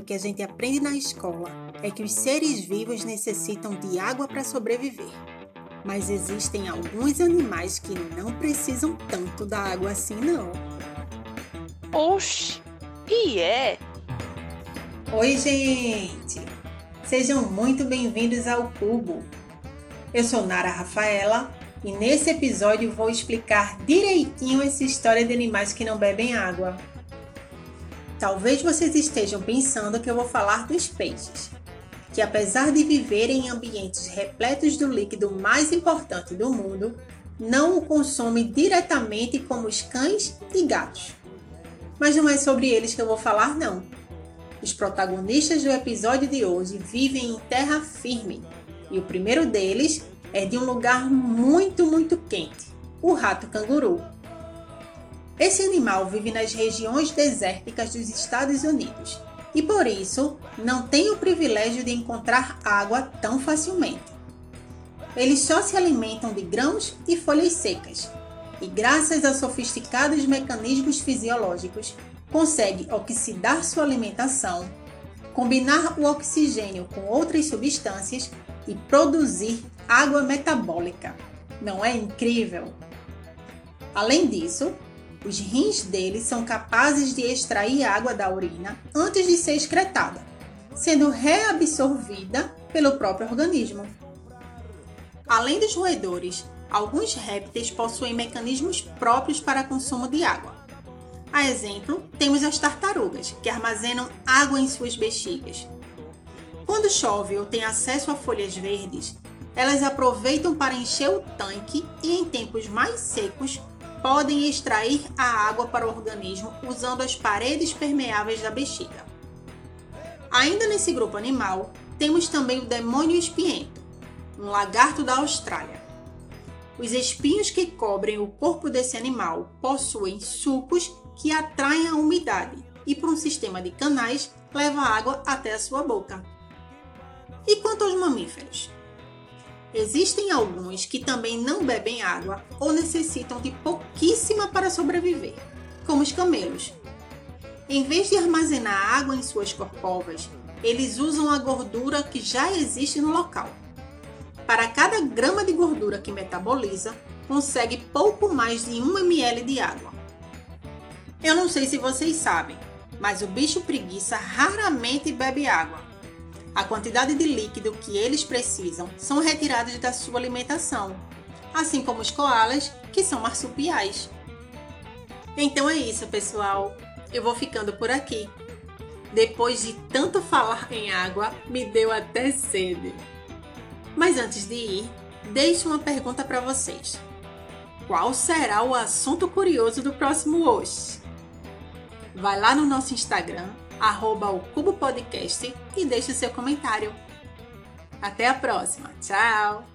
o que a gente aprende na escola é que os seres vivos necessitam de água para sobreviver. Mas existem alguns animais que não precisam tanto da água assim, não. Oxi, e é? Oi, gente! Sejam muito bem-vindos ao Cubo. Eu sou Nara Rafaela e nesse episódio vou explicar direitinho essa história de animais que não bebem água. Talvez vocês estejam pensando que eu vou falar dos peixes, que apesar de viverem em ambientes repletos do líquido mais importante do mundo, não o consomem diretamente como os cães e gatos. Mas não é sobre eles que eu vou falar, não. Os protagonistas do episódio de hoje vivem em terra firme, e o primeiro deles é de um lugar muito, muito quente, o rato canguru. Esse animal vive nas regiões desérticas dos Estados Unidos e por isso não tem o privilégio de encontrar água tão facilmente. Eles só se alimentam de grãos e folhas secas, e graças a sofisticados mecanismos fisiológicos, consegue oxidar sua alimentação, combinar o oxigênio com outras substâncias e produzir água metabólica. Não é incrível? Além disso, os rins deles são capazes de extrair água da urina antes de ser excretada, sendo reabsorvida pelo próprio organismo. Além dos roedores, alguns répteis possuem mecanismos próprios para consumo de água. A exemplo, temos as tartarugas, que armazenam água em suas bexigas. Quando chove ou tem acesso a folhas verdes, elas aproveitam para encher o tanque e, em tempos mais secos, podem extrair a água para o organismo usando as paredes permeáveis da bexiga. Ainda nesse grupo animal, temos também o demônio espiento, um lagarto da Austrália. Os espinhos que cobrem o corpo desse animal possuem sucos que atraem a umidade e, por um sistema de canais, leva a água até a sua boca. E quanto aos mamíferos? Existem alguns que também não bebem água ou necessitam de pouquíssima para sobreviver, como os camelos. Em vez de armazenar água em suas corcovas, eles usam a gordura que já existe no local. Para cada grama de gordura que metaboliza, consegue pouco mais de 1 ml de água. Eu não sei se vocês sabem, mas o bicho preguiça raramente bebe água a quantidade de líquido que eles precisam são retirados da sua alimentação, assim como os koalas, que são marsupiais. Então é isso, pessoal. Eu vou ficando por aqui. Depois de tanto falar em água, me deu até sede. Mas antes de ir, deixo uma pergunta para vocês. Qual será o assunto curioso do próximo hoje? Vai lá no nosso Instagram arroba o Cubo Podcast e deixe seu comentário. Até a próxima. Tchau!